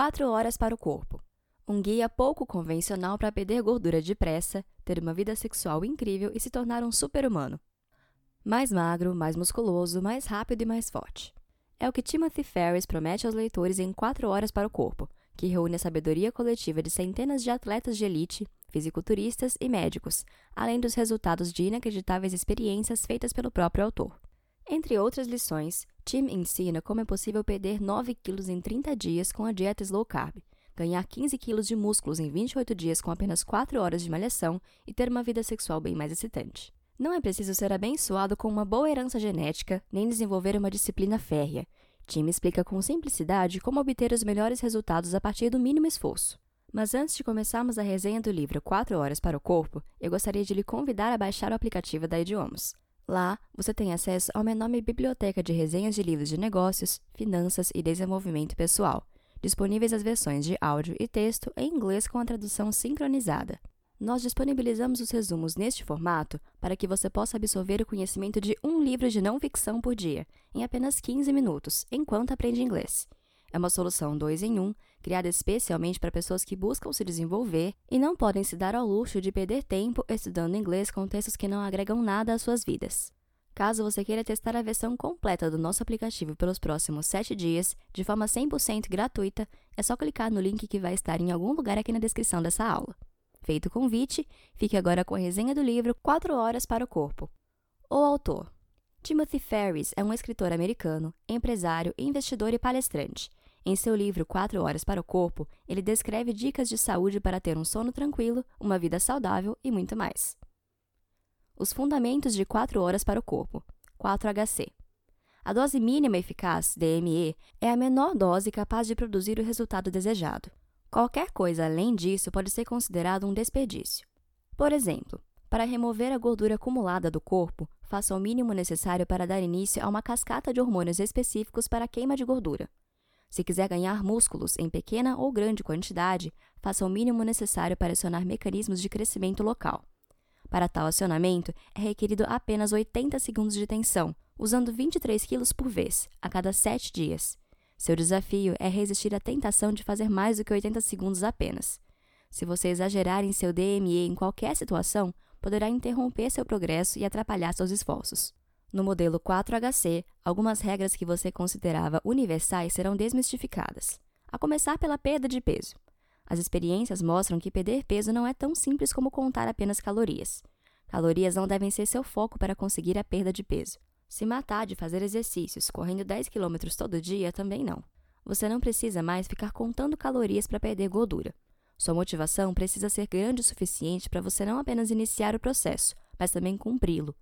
4 horas para o corpo. Um guia pouco convencional para perder gordura depressa, ter uma vida sexual incrível e se tornar um super-humano. Mais magro, mais musculoso, mais rápido e mais forte. É o que Timothy Ferris promete aos leitores em 4 horas para o corpo, que reúne a sabedoria coletiva de centenas de atletas de elite, fisiculturistas e médicos, além dos resultados de inacreditáveis experiências feitas pelo próprio autor. Entre outras lições, Tim ensina como é possível perder 9 quilos em 30 dias com a dieta slow carb, ganhar 15 quilos de músculos em 28 dias com apenas 4 horas de malhação e ter uma vida sexual bem mais excitante. Não é preciso ser abençoado com uma boa herança genética, nem desenvolver uma disciplina férrea. Tim explica com simplicidade como obter os melhores resultados a partir do mínimo esforço. Mas antes de começarmos a resenha do livro 4 Horas para o Corpo, eu gostaria de lhe convidar a baixar o aplicativo da Idiomas. Lá, você tem acesso a uma enorme biblioteca de resenhas de livros de negócios, finanças e desenvolvimento pessoal, disponíveis as versões de áudio e texto em inglês com a tradução sincronizada. Nós disponibilizamos os resumos neste formato para que você possa absorver o conhecimento de um livro de não ficção por dia, em apenas 15 minutos, enquanto aprende inglês. É uma solução 2 em 1, um, criada especialmente para pessoas que buscam se desenvolver e não podem se dar ao luxo de perder tempo estudando inglês com textos que não agregam nada às suas vidas. Caso você queira testar a versão completa do nosso aplicativo pelos próximos 7 dias, de forma 100% gratuita, é só clicar no link que vai estar em algum lugar aqui na descrição dessa aula. Feito o convite, fique agora com a resenha do livro 4 Horas para o Corpo. O autor Timothy Ferris é um escritor americano, empresário, investidor e palestrante. Em seu livro Quatro Horas para o Corpo, ele descreve dicas de saúde para ter um sono tranquilo, uma vida saudável e muito mais. Os fundamentos de 4 horas para o corpo. 4HC. A dose mínima eficaz, DME, é a menor dose capaz de produzir o resultado desejado. Qualquer coisa além disso pode ser considerado um desperdício. Por exemplo, para remover a gordura acumulada do corpo, faça o mínimo necessário para dar início a uma cascata de hormônios específicos para a queima de gordura. Se quiser ganhar músculos em pequena ou grande quantidade, faça o mínimo necessário para acionar mecanismos de crescimento local. Para tal acionamento, é requerido apenas 80 segundos de tensão, usando 23 kg por vez, a cada 7 dias. Seu desafio é resistir à tentação de fazer mais do que 80 segundos apenas. Se você exagerar em seu DME em qualquer situação, poderá interromper seu progresso e atrapalhar seus esforços. No modelo 4HC, algumas regras que você considerava universais serão desmistificadas, a começar pela perda de peso. As experiências mostram que perder peso não é tão simples como contar apenas calorias. Calorias não devem ser seu foco para conseguir a perda de peso. Se matar de fazer exercícios correndo 10 km todo dia também não. Você não precisa mais ficar contando calorias para perder gordura. Sua motivação precisa ser grande o suficiente para você não apenas iniciar o processo, mas também cumpri-lo.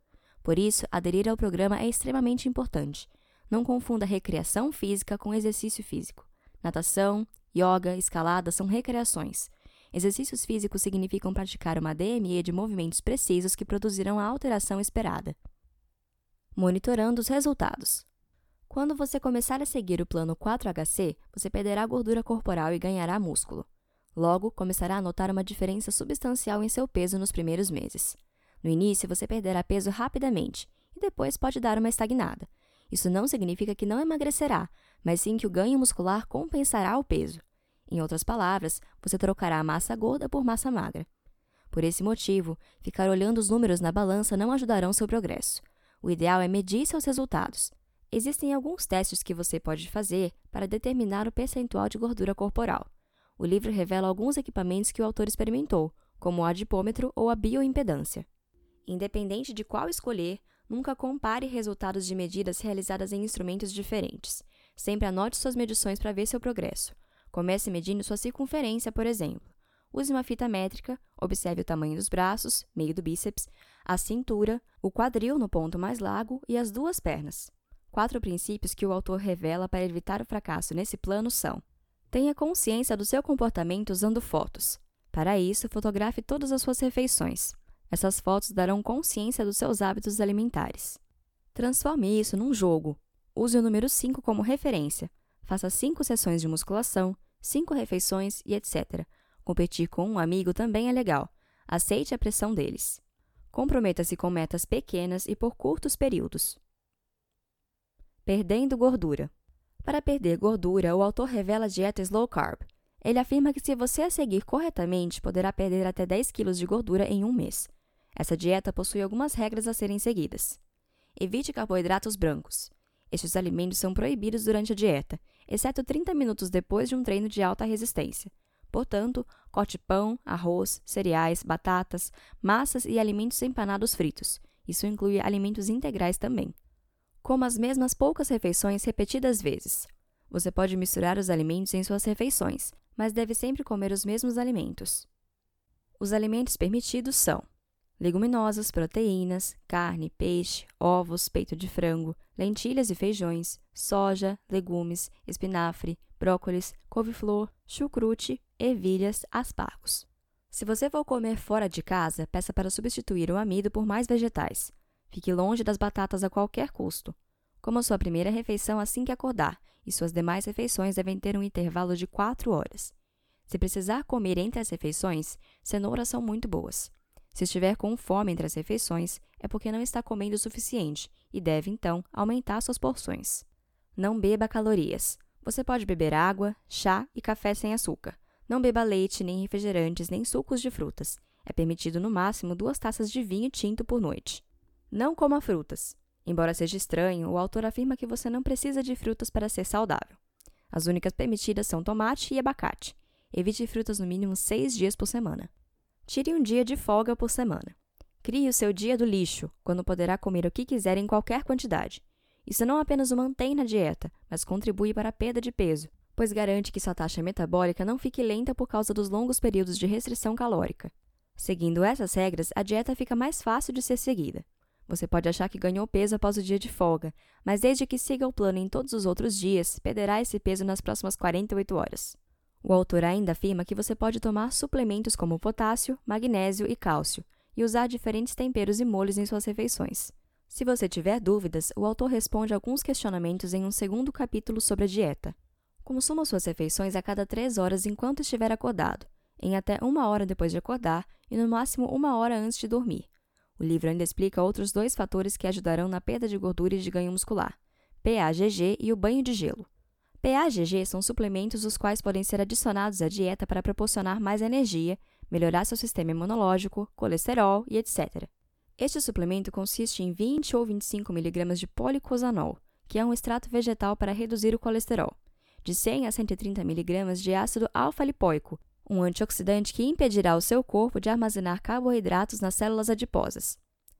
Por isso, aderir ao programa é extremamente importante. Não confunda recreação física com exercício físico. Natação, Yoga, escalada são recreações. Exercícios físicos significam praticar uma DME de movimentos precisos que produzirão a alteração esperada. Monitorando os resultados. Quando você começar a seguir o plano 4HC, você perderá gordura corporal e ganhará músculo. Logo, começará a notar uma diferença substancial em seu peso nos primeiros meses. No início, você perderá peso rapidamente e depois pode dar uma estagnada. Isso não significa que não emagrecerá, mas sim que o ganho muscular compensará o peso. Em outras palavras, você trocará a massa gorda por massa magra. Por esse motivo, ficar olhando os números na balança não ajudarão seu progresso. O ideal é medir seus resultados. Existem alguns testes que você pode fazer para determinar o percentual de gordura corporal. O livro revela alguns equipamentos que o autor experimentou, como o adipômetro ou a bioimpedância. Independente de qual escolher, nunca compare resultados de medidas realizadas em instrumentos diferentes. Sempre anote suas medições para ver seu progresso. Comece medindo sua circunferência, por exemplo. Use uma fita métrica, observe o tamanho dos braços, meio do bíceps, a cintura, o quadril no ponto mais largo e as duas pernas. Quatro princípios que o autor revela para evitar o fracasso nesse plano são: tenha consciência do seu comportamento usando fotos. Para isso, fotografe todas as suas refeições. Essas fotos darão consciência dos seus hábitos alimentares. Transforme isso num jogo, Use o número 5 como referência. Faça 5 sessões de musculação, 5 refeições e etc. Competir com um amigo também é legal. Aceite a pressão deles. Comprometa-se com metas pequenas e por curtos períodos. Perdendo gordura. Para perder gordura, o autor revela a dieta Slow Carb. Ele afirma que se você a seguir corretamente, poderá perder até 10 kg de gordura em um mês. Essa dieta possui algumas regras a serem seguidas. Evite carboidratos brancos. Estes alimentos são proibidos durante a dieta, exceto 30 minutos depois de um treino de alta resistência. Portanto, corte pão, arroz, cereais, batatas, massas e alimentos empanados fritos. Isso inclui alimentos integrais também. Coma as mesmas poucas refeições repetidas vezes. Você pode misturar os alimentos em suas refeições, mas deve sempre comer os mesmos alimentos. Os alimentos permitidos são leguminosas, proteínas, carne, peixe, ovos, peito de frango, lentilhas e feijões, soja, legumes, espinafre, brócolis, couve-flor, chucrute, ervilhas, aspargos. Se você for comer fora de casa, peça para substituir o amido por mais vegetais. Fique longe das batatas a qualquer custo. Coma sua primeira refeição assim que acordar, e suas demais refeições devem ter um intervalo de 4 horas. Se precisar comer entre as refeições, cenouras são muito boas. Se estiver com fome entre as refeições, é porque não está comendo o suficiente e deve, então, aumentar suas porções. Não beba calorias. Você pode beber água, chá e café sem açúcar. Não beba leite, nem refrigerantes, nem sucos de frutas. É permitido no máximo duas taças de vinho tinto por noite. Não coma frutas. Embora seja estranho, o autor afirma que você não precisa de frutas para ser saudável. As únicas permitidas são tomate e abacate. Evite frutas no mínimo seis dias por semana. Tire um dia de folga por semana. Crie o seu dia do lixo, quando poderá comer o que quiser em qualquer quantidade. Isso não apenas o mantém na dieta, mas contribui para a perda de peso, pois garante que sua taxa metabólica não fique lenta por causa dos longos períodos de restrição calórica. Seguindo essas regras, a dieta fica mais fácil de ser seguida. Você pode achar que ganhou peso após o dia de folga, mas desde que siga o plano em todos os outros dias, perderá esse peso nas próximas 48 horas. O autor ainda afirma que você pode tomar suplementos como potássio, magnésio e cálcio e usar diferentes temperos e molhos em suas refeições. Se você tiver dúvidas, o autor responde alguns questionamentos em um segundo capítulo sobre a dieta. Consuma suas refeições a cada três horas enquanto estiver acordado, em até uma hora depois de acordar e no máximo uma hora antes de dormir. O livro ainda explica outros dois fatores que ajudarão na perda de gordura e de ganho muscular: PAGG e o banho de gelo. PAGG são suplementos os quais podem ser adicionados à dieta para proporcionar mais energia, melhorar seu sistema imunológico, colesterol e etc. Este suplemento consiste em 20 ou 25 mg de policosanol, que é um extrato vegetal para reduzir o colesterol, de 100 a 130 mg de ácido alfa-lipoico, um antioxidante que impedirá o seu corpo de armazenar carboidratos nas células adiposas,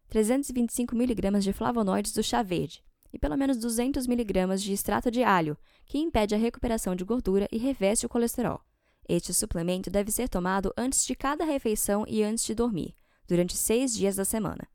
325 mg de flavonoides do chá verde, e pelo menos 200 mg de extrato de alho, que impede a recuperação de gordura e reveste o colesterol. Este suplemento deve ser tomado antes de cada refeição e antes de dormir, durante seis dias da semana.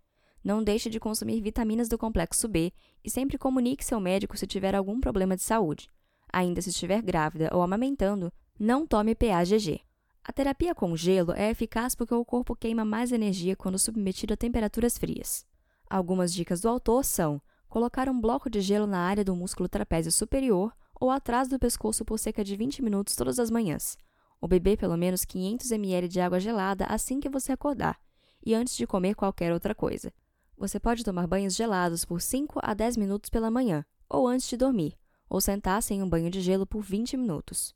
Não deixe de consumir vitaminas do complexo B e sempre comunique seu médico se tiver algum problema de saúde. Ainda se estiver grávida ou amamentando, não tome PAGG. A terapia com gelo é eficaz porque o corpo queima mais energia quando submetido a temperaturas frias. Algumas dicas do autor são colocar um bloco de gelo na área do músculo trapézio superior ou atrás do pescoço por cerca de 20 minutos todas as manhãs. Ou beber pelo menos 500 ml de água gelada assim que você acordar e antes de comer qualquer outra coisa. Você pode tomar banhos gelados por 5 a 10 minutos pela manhã ou antes de dormir, ou sentar-se em um banho de gelo por 20 minutos.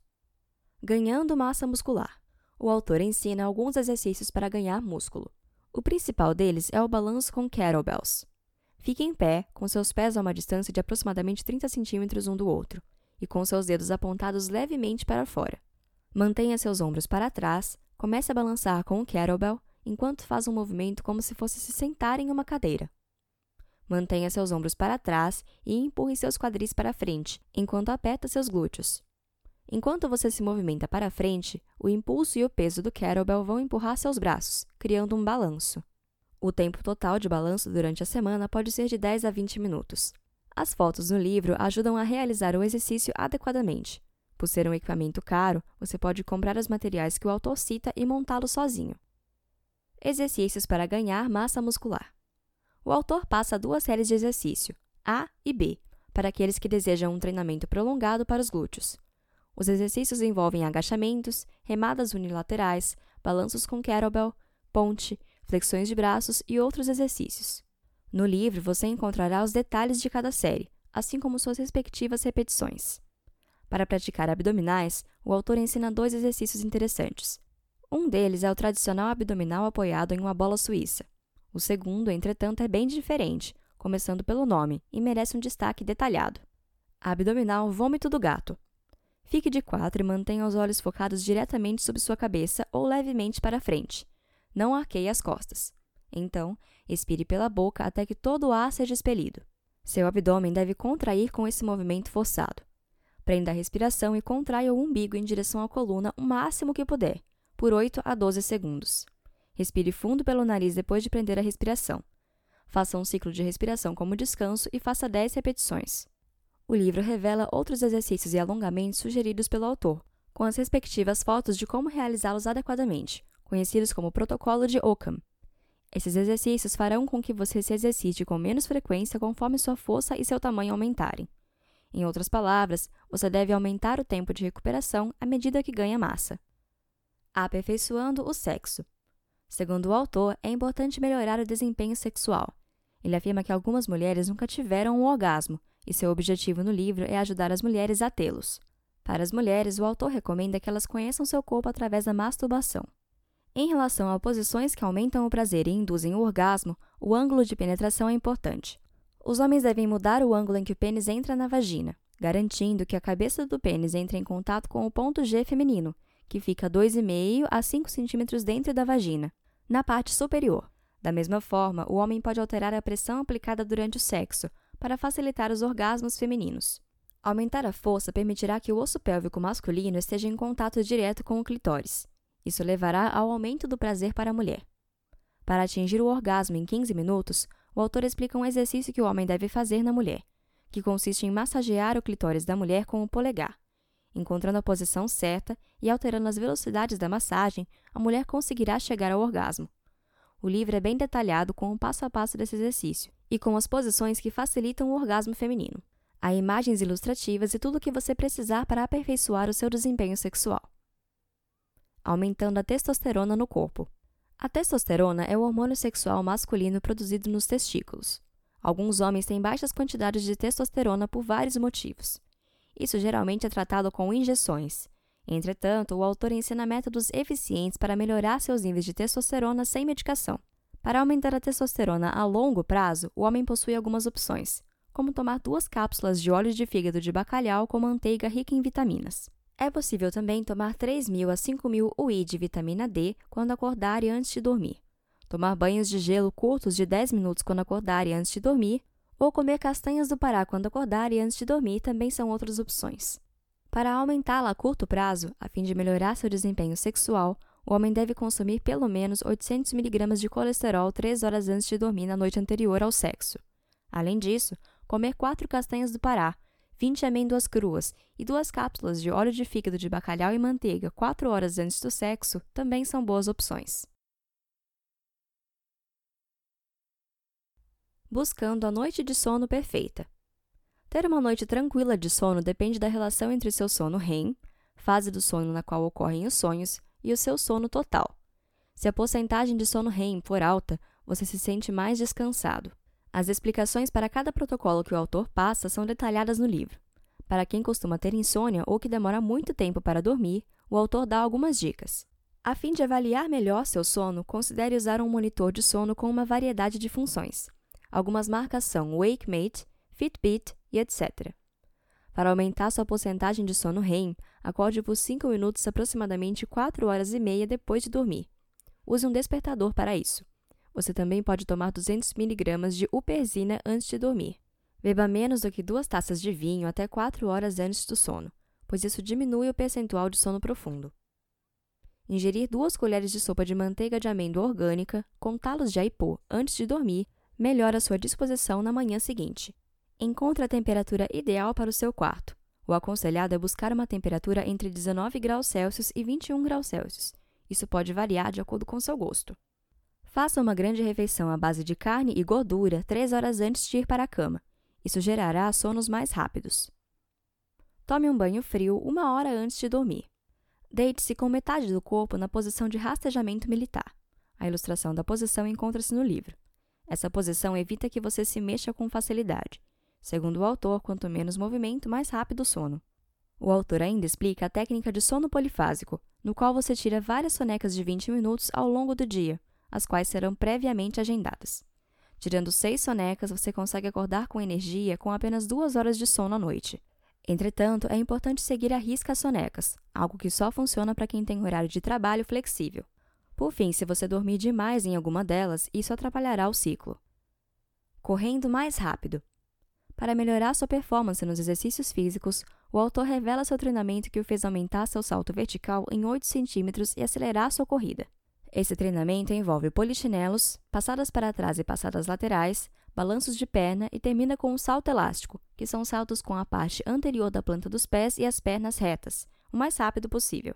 Ganhando massa muscular. O autor ensina alguns exercícios para ganhar músculo. O principal deles é o balanço com kettlebells. Fique em pé, com seus pés a uma distância de aproximadamente 30 centímetros um do outro, e com seus dedos apontados levemente para fora. Mantenha seus ombros para trás, comece a balançar com o kettlebell enquanto faz um movimento como se fosse se sentar em uma cadeira. Mantenha seus ombros para trás e empurre seus quadris para frente, enquanto aperta seus glúteos. Enquanto você se movimenta para frente, o impulso e o peso do kettlebell vão empurrar seus braços, criando um balanço. O tempo total de balanço durante a semana pode ser de 10 a 20 minutos. As fotos no livro ajudam a realizar o exercício adequadamente. Por ser um equipamento caro, você pode comprar os materiais que o autor cita e montá-lo sozinho. Exercícios para ganhar massa muscular. O autor passa duas séries de exercício, A e B, para aqueles que desejam um treinamento prolongado para os glúteos. Os exercícios envolvem agachamentos, remadas unilaterais, balanços com kettlebell, ponte, flexões de braços e outros exercícios. No livro você encontrará os detalhes de cada série, assim como suas respectivas repetições. Para praticar abdominais, o autor ensina dois exercícios interessantes. Um deles é o tradicional abdominal apoiado em uma bola suíça. O segundo, entretanto, é bem diferente, começando pelo nome, e merece um destaque detalhado. Abdominal vômito do gato. Fique de quatro e mantenha os olhos focados diretamente sobre sua cabeça ou levemente para frente. Não arqueie as costas. Então, expire pela boca até que todo o ar seja expelido. Seu abdômen deve contrair com esse movimento forçado. Prenda a respiração e contraia o umbigo em direção à coluna o máximo que puder, por 8 a 12 segundos. Respire fundo pelo nariz depois de prender a respiração. Faça um ciclo de respiração como descanso e faça 10 repetições. O livro revela outros exercícios e alongamentos sugeridos pelo autor, com as respectivas fotos de como realizá-los adequadamente, conhecidos como Protocolo de Ockham. Esses exercícios farão com que você se exercite com menos frequência conforme sua força e seu tamanho aumentarem. Em outras palavras, você deve aumentar o tempo de recuperação à medida que ganha massa. Aperfeiçoando o sexo. Segundo o autor, é importante melhorar o desempenho sexual. Ele afirma que algumas mulheres nunca tiveram um orgasmo e seu objetivo no livro é ajudar as mulheres a tê-los. Para as mulheres, o autor recomenda que elas conheçam seu corpo através da masturbação. Em relação a posições que aumentam o prazer e induzem o orgasmo, o ângulo de penetração é importante. Os homens devem mudar o ângulo em que o pênis entra na vagina, garantindo que a cabeça do pênis entre em contato com o ponto G feminino, que fica 2,5 a 5 centímetros dentro da vagina, na parte superior. Da mesma forma, o homem pode alterar a pressão aplicada durante o sexo para facilitar os orgasmos femininos. Aumentar a força permitirá que o osso pélvico masculino esteja em contato direto com o clitóris. Isso levará ao aumento do prazer para a mulher. Para atingir o orgasmo em 15 minutos, o autor explica um exercício que o homem deve fazer na mulher, que consiste em massagear o clitóris da mulher com o polegar. Encontrando a posição certa e alterando as velocidades da massagem, a mulher conseguirá chegar ao orgasmo. O livro é bem detalhado com o passo a passo desse exercício e com as posições que facilitam o orgasmo feminino. Há imagens ilustrativas e tudo o que você precisar para aperfeiçoar o seu desempenho sexual. Aumentando a testosterona no corpo. A testosterona é o hormônio sexual masculino produzido nos testículos. Alguns homens têm baixas quantidades de testosterona por vários motivos. Isso geralmente é tratado com injeções. Entretanto, o autor ensina métodos eficientes para melhorar seus níveis de testosterona sem medicação. Para aumentar a testosterona a longo prazo, o homem possui algumas opções, como tomar duas cápsulas de óleo de fígado de bacalhau com manteiga rica em vitaminas. É possível também tomar 3.000 a 5.000 UI de vitamina D quando acordar e antes de dormir. Tomar banhos de gelo curtos de 10 minutos quando acordar e antes de dormir, ou comer castanhas do Pará quando acordar e antes de dormir também são outras opções. Para aumentá-la a curto prazo, a fim de melhorar seu desempenho sexual, o homem deve consumir pelo menos 800 mg de colesterol 3 horas antes de dormir na noite anterior ao sexo. Além disso, comer 4 castanhas do Pará, 20 amêndoas cruas e duas cápsulas de óleo de fígado de bacalhau e manteiga 4 horas antes do sexo também são boas opções. Buscando a noite de sono perfeita. Ter uma noite tranquila de sono depende da relação entre seu sono REM, fase do sono na qual ocorrem os sonhos, e o seu sono total. Se a porcentagem de sono REM for alta, você se sente mais descansado. As explicações para cada protocolo que o autor passa são detalhadas no livro. Para quem costuma ter insônia ou que demora muito tempo para dormir, o autor dá algumas dicas. A fim de avaliar melhor seu sono, considere usar um monitor de sono com uma variedade de funções. Algumas marcas são WakeMate, Fitbit e etc. Para aumentar sua porcentagem de sono REM, acorde por 5 minutos aproximadamente 4 horas e meia depois de dormir. Use um despertador para isso. Você também pode tomar 200 mg de uperzina antes de dormir. Beba menos do que duas taças de vinho até 4 horas antes do sono, pois isso diminui o percentual de sono profundo. Ingerir duas colheres de sopa de manteiga de amêndoa orgânica com talos de aipô antes de dormir melhora sua disposição na manhã seguinte. Encontre a temperatura ideal para o seu quarto. O aconselhado é buscar uma temperatura entre 19 graus Celsius e 21 graus Celsius. Isso pode variar de acordo com seu gosto. Faça uma grande refeição à base de carne e gordura 3 horas antes de ir para a cama. Isso gerará sonos mais rápidos. Tome um banho frio uma hora antes de dormir. Deite-se com metade do corpo na posição de rastejamento militar. A ilustração da posição encontra-se no livro. Essa posição evita que você se mexa com facilidade. Segundo o autor, quanto menos movimento, mais rápido o sono. O autor ainda explica a técnica de sono polifásico, no qual você tira várias sonecas de 20 minutos ao longo do dia, as quais serão previamente agendadas. Tirando seis sonecas, você consegue acordar com energia com apenas duas horas de sono à noite. Entretanto, é importante seguir a risca as sonecas, algo que só funciona para quem tem horário de trabalho flexível. Por fim, se você dormir demais em alguma delas, isso atrapalhará o ciclo. Correndo mais rápido. Para melhorar sua performance nos exercícios físicos, o autor revela seu treinamento que o fez aumentar seu salto vertical em 8 centímetros e acelerar sua corrida. Esse treinamento envolve polichinelos, passadas para trás e passadas laterais, balanços de perna e termina com um salto elástico, que são saltos com a parte anterior da planta dos pés e as pernas retas, o mais rápido possível.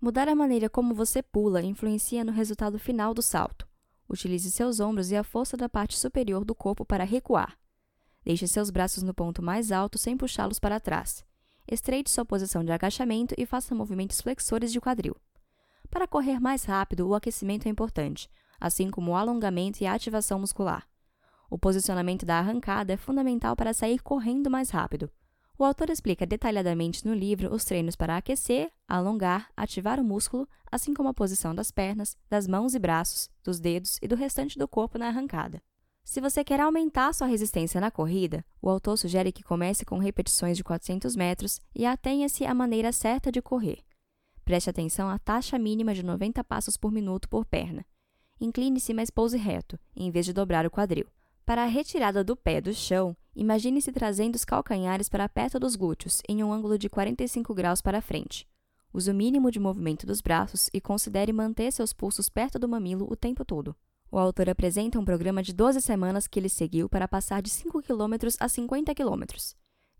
Mudar a maneira como você pula influencia no resultado final do salto. Utilize seus ombros e a força da parte superior do corpo para recuar. Deixe seus braços no ponto mais alto sem puxá-los para trás. Estreite sua posição de agachamento e faça movimentos flexores de quadril. Para correr mais rápido, o aquecimento é importante, assim como o alongamento e a ativação muscular. O posicionamento da arrancada é fundamental para sair correndo mais rápido. O autor explica detalhadamente no livro os treinos para aquecer, alongar, ativar o músculo, assim como a posição das pernas, das mãos e braços, dos dedos e do restante do corpo na arrancada. Se você quer aumentar sua resistência na corrida, o autor sugere que comece com repetições de 400 metros e atenha-se à maneira certa de correr. Preste atenção à taxa mínima de 90 passos por minuto por perna. Incline-se, mas pouse reto, em vez de dobrar o quadril. Para a retirada do pé do chão, imagine-se trazendo os calcanhares para perto dos glúteos, em um ângulo de 45 graus para frente. Use o mínimo de movimento dos braços e considere manter seus pulsos perto do mamilo o tempo todo. O autor apresenta um programa de 12 semanas que ele seguiu para passar de 5 km a 50 km.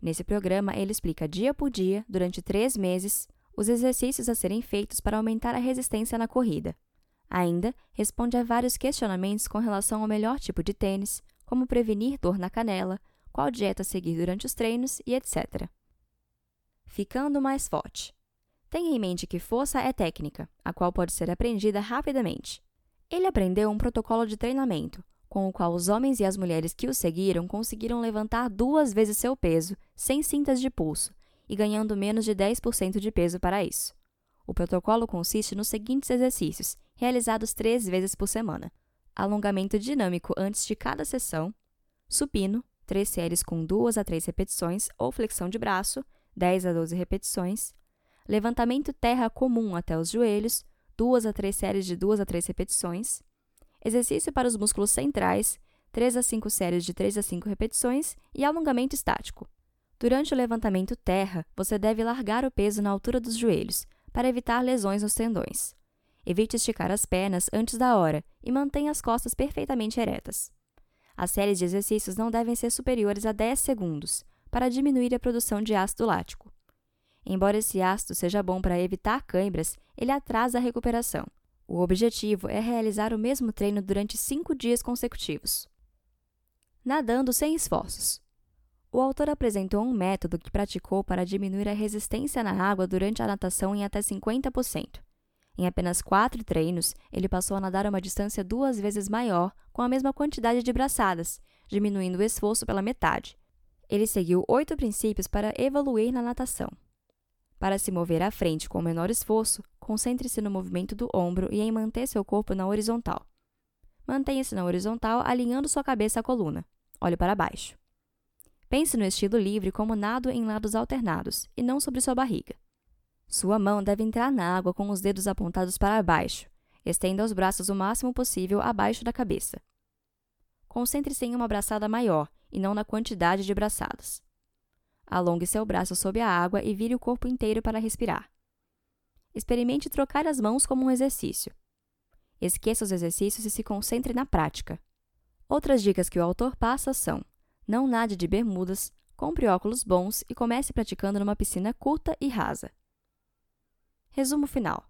Nesse programa, ele explica dia por dia, durante três meses, os exercícios a serem feitos para aumentar a resistência na corrida. Ainda responde a vários questionamentos com relação ao melhor tipo de tênis, como prevenir dor na canela, qual dieta seguir durante os treinos e etc. Ficando mais forte. Tenha em mente que força é técnica, a qual pode ser aprendida rapidamente. Ele aprendeu um protocolo de treinamento, com o qual os homens e as mulheres que o seguiram conseguiram levantar duas vezes seu peso, sem cintas de pulso, e ganhando menos de 10% de peso para isso. O protocolo consiste nos seguintes exercícios, realizados três vezes por semana: alongamento dinâmico antes de cada sessão, supino, três séries com duas a três repetições, ou flexão de braço, 10 a 12 repetições, levantamento terra comum até os joelhos, duas a três séries de duas a três repetições, exercício para os músculos centrais, 3 a 5 séries de 3 a 5 repetições e alongamento estático. Durante o levantamento terra, você deve largar o peso na altura dos joelhos, para evitar lesões nos tendões. Evite esticar as pernas antes da hora e mantenha as costas perfeitamente eretas. As séries de exercícios não devem ser superiores a 10 segundos, para diminuir a produção de ácido lático. Embora esse ácido seja bom para evitar cãibras, ele atrasa a recuperação. O objetivo é realizar o mesmo treino durante 5 dias consecutivos. Nadando sem esforços. O autor apresentou um método que praticou para diminuir a resistência na água durante a natação em até 50%. Em apenas quatro treinos, ele passou a nadar uma distância duas vezes maior com a mesma quantidade de braçadas, diminuindo o esforço pela metade. Ele seguiu oito princípios para evoluir na natação. Para se mover à frente com menor esforço, concentre-se no movimento do ombro e em manter seu corpo na horizontal. Mantenha-se na horizontal, alinhando sua cabeça à coluna. Olhe para baixo. Pense no estilo livre como nado em lados alternados e não sobre sua barriga. Sua mão deve entrar na água com os dedos apontados para baixo. Estenda os braços o máximo possível abaixo da cabeça. Concentre-se em uma braçada maior e não na quantidade de braçadas. Alongue seu braço sob a água e vire o corpo inteiro para respirar. Experimente trocar as mãos como um exercício. Esqueça os exercícios e se concentre na prática. Outras dicas que o autor passa são: não nade de bermudas, compre óculos bons e comece praticando numa piscina curta e rasa. Resumo final.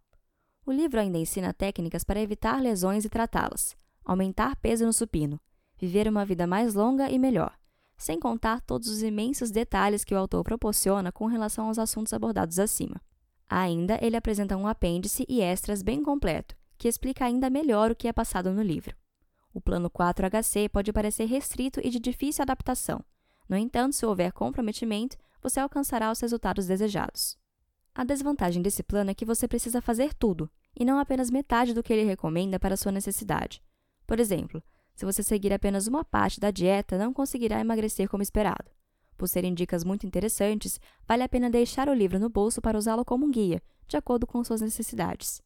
O livro ainda ensina técnicas para evitar lesões e tratá-las, aumentar peso no supino, viver uma vida mais longa e melhor, sem contar todos os imensos detalhes que o autor proporciona com relação aos assuntos abordados acima. Ainda, ele apresenta um apêndice e extras bem completo, que explica ainda melhor o que é passado no livro. O plano 4HC pode parecer restrito e de difícil adaptação. No entanto, se houver comprometimento, você alcançará os resultados desejados. A desvantagem desse plano é que você precisa fazer tudo, e não apenas metade do que ele recomenda para sua necessidade. Por exemplo, se você seguir apenas uma parte da dieta, não conseguirá emagrecer como esperado. Por serem dicas muito interessantes, vale a pena deixar o livro no bolso para usá-lo como um guia, de acordo com suas necessidades.